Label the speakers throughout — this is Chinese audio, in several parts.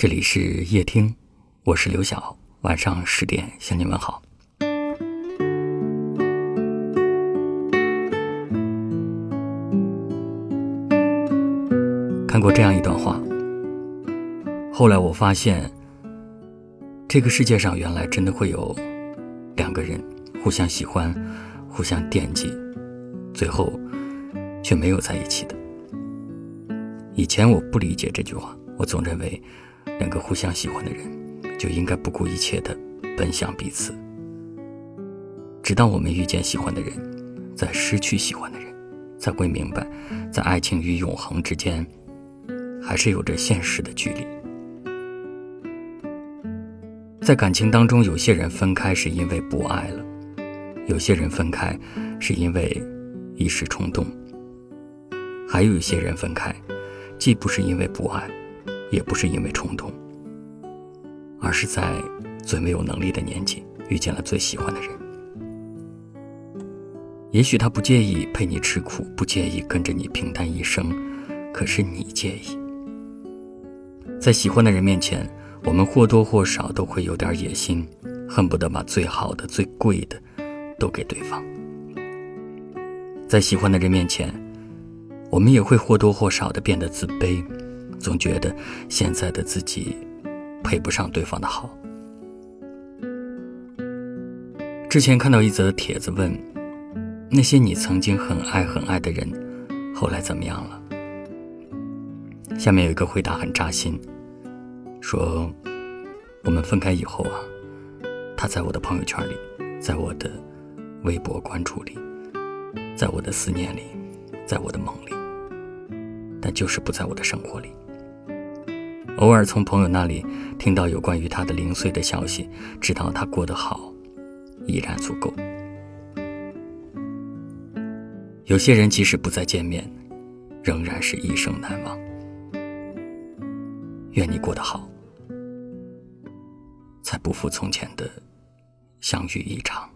Speaker 1: 这里是夜听，我是刘晓。晚上十点向你们好。看过这样一段话，后来我发现，这个世界上原来真的会有两个人互相喜欢、互相惦记，最后却没有在一起的。以前我不理解这句话，我总认为。两个互相喜欢的人，就应该不顾一切的奔向彼此。直到我们遇见喜欢的人，在失去喜欢的人，才会明白，在爱情与永恒之间，还是有着现实的距离。在感情当中，有些人分开是因为不爱了，有些人分开是因为一时冲动，还有一些人分开，既不是因为不爱。也不是因为冲动，而是在最没有能力的年纪遇见了最喜欢的人。也许他不介意陪你吃苦，不介意跟着你平淡一生，可是你介意。在喜欢的人面前，我们或多或少都会有点野心，恨不得把最好的、最贵的都给对方。在喜欢的人面前，我们也会或多或少的变得自卑。总觉得现在的自己配不上对方的好。之前看到一则帖子，问那些你曾经很爱很爱的人，后来怎么样了？下面有一个回答很扎心，说我们分开以后啊，他在我的朋友圈里，在我的微博关注里，在我的思念里，在我的梦里，但就是不在我的生活里。偶尔从朋友那里听到有关于他的零碎的消息，知道他过得好，已然足够。有些人即使不再见面，仍然是一生难忘。愿你过得好，才不负从前的相遇一场。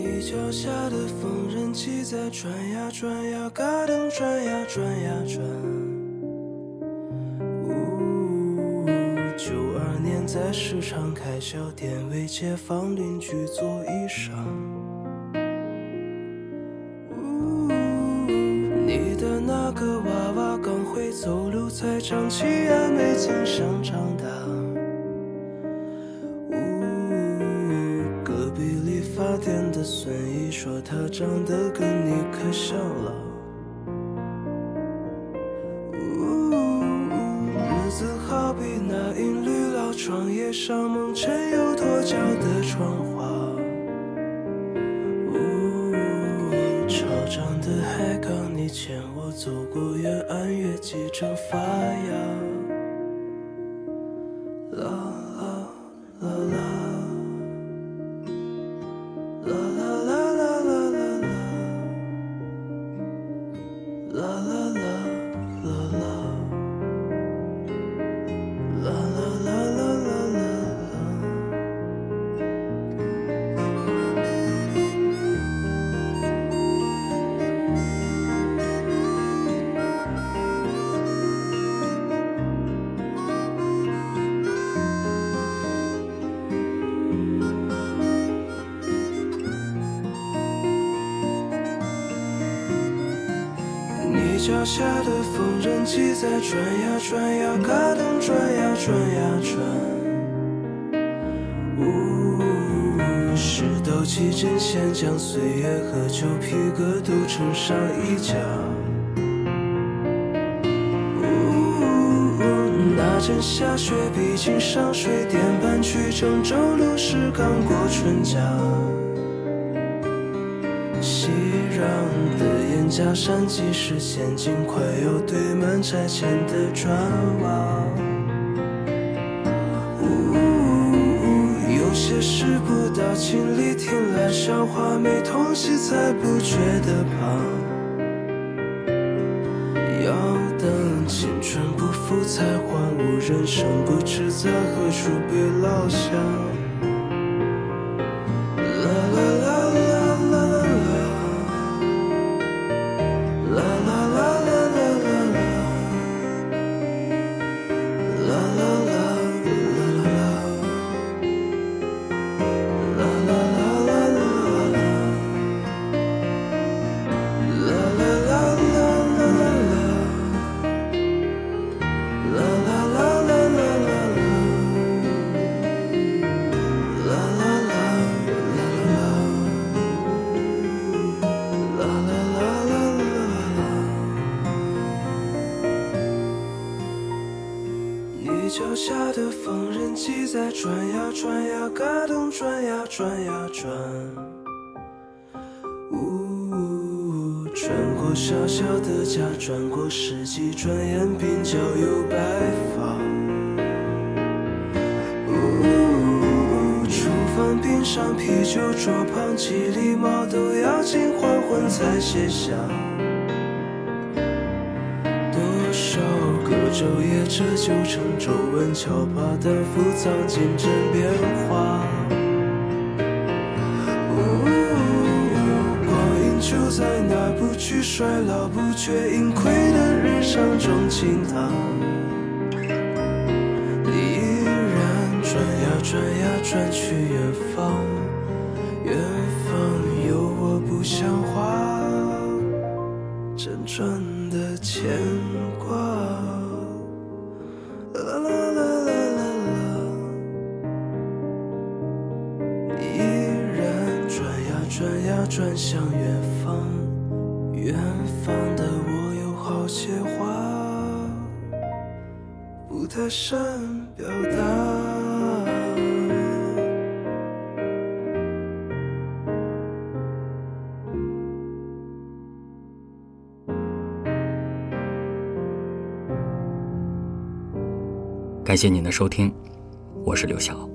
Speaker 2: 你脚下的缝纫机在转呀转呀，嘎噔转呀转呀转。呜，九二年在市场开小店，为街坊邻居做衣裳。呜，你的那个娃娃刚会走路，才长起牙，没经想长说她长得跟你可像了。日子好比那银绿老窗，叶上蒙尘又脱胶的窗花。潮涨的海港，你牵我走过远岸，月季正发芽。脚下的缝纫机在转呀转呀，嘎噔转呀转呀转。呜，石头起针线将岁月和旧皮革都衬上一角。呜，那阵下雪，毕竟上水电板去郑州路时刚过春江。的眼角闪即是陷阱，快要堆满拆迁的砖瓦。有些事不到亲里听来笑话，没痛惜才不觉得胖。要等青春不负才换物，人生不知在何处被落下。下的缝纫机在转呀转呀，嘎咚转呀转呀转。呜，转过小小的家，转过世纪，转眼鬓角有白发。呜，厨房冰上啤酒桌旁，几粒毛豆要近黄昏才卸下。昼夜，这就成皱纹敲把，但复藏进针变化。光阴就在那不惧衰老、不觉盈亏的日常中倾淌。你依然转呀转呀转去远方，远方有我不像话，辗转的牵转向远方，远方的我有好些话不太善表达。
Speaker 1: 感谢您的收听，我是刘晓。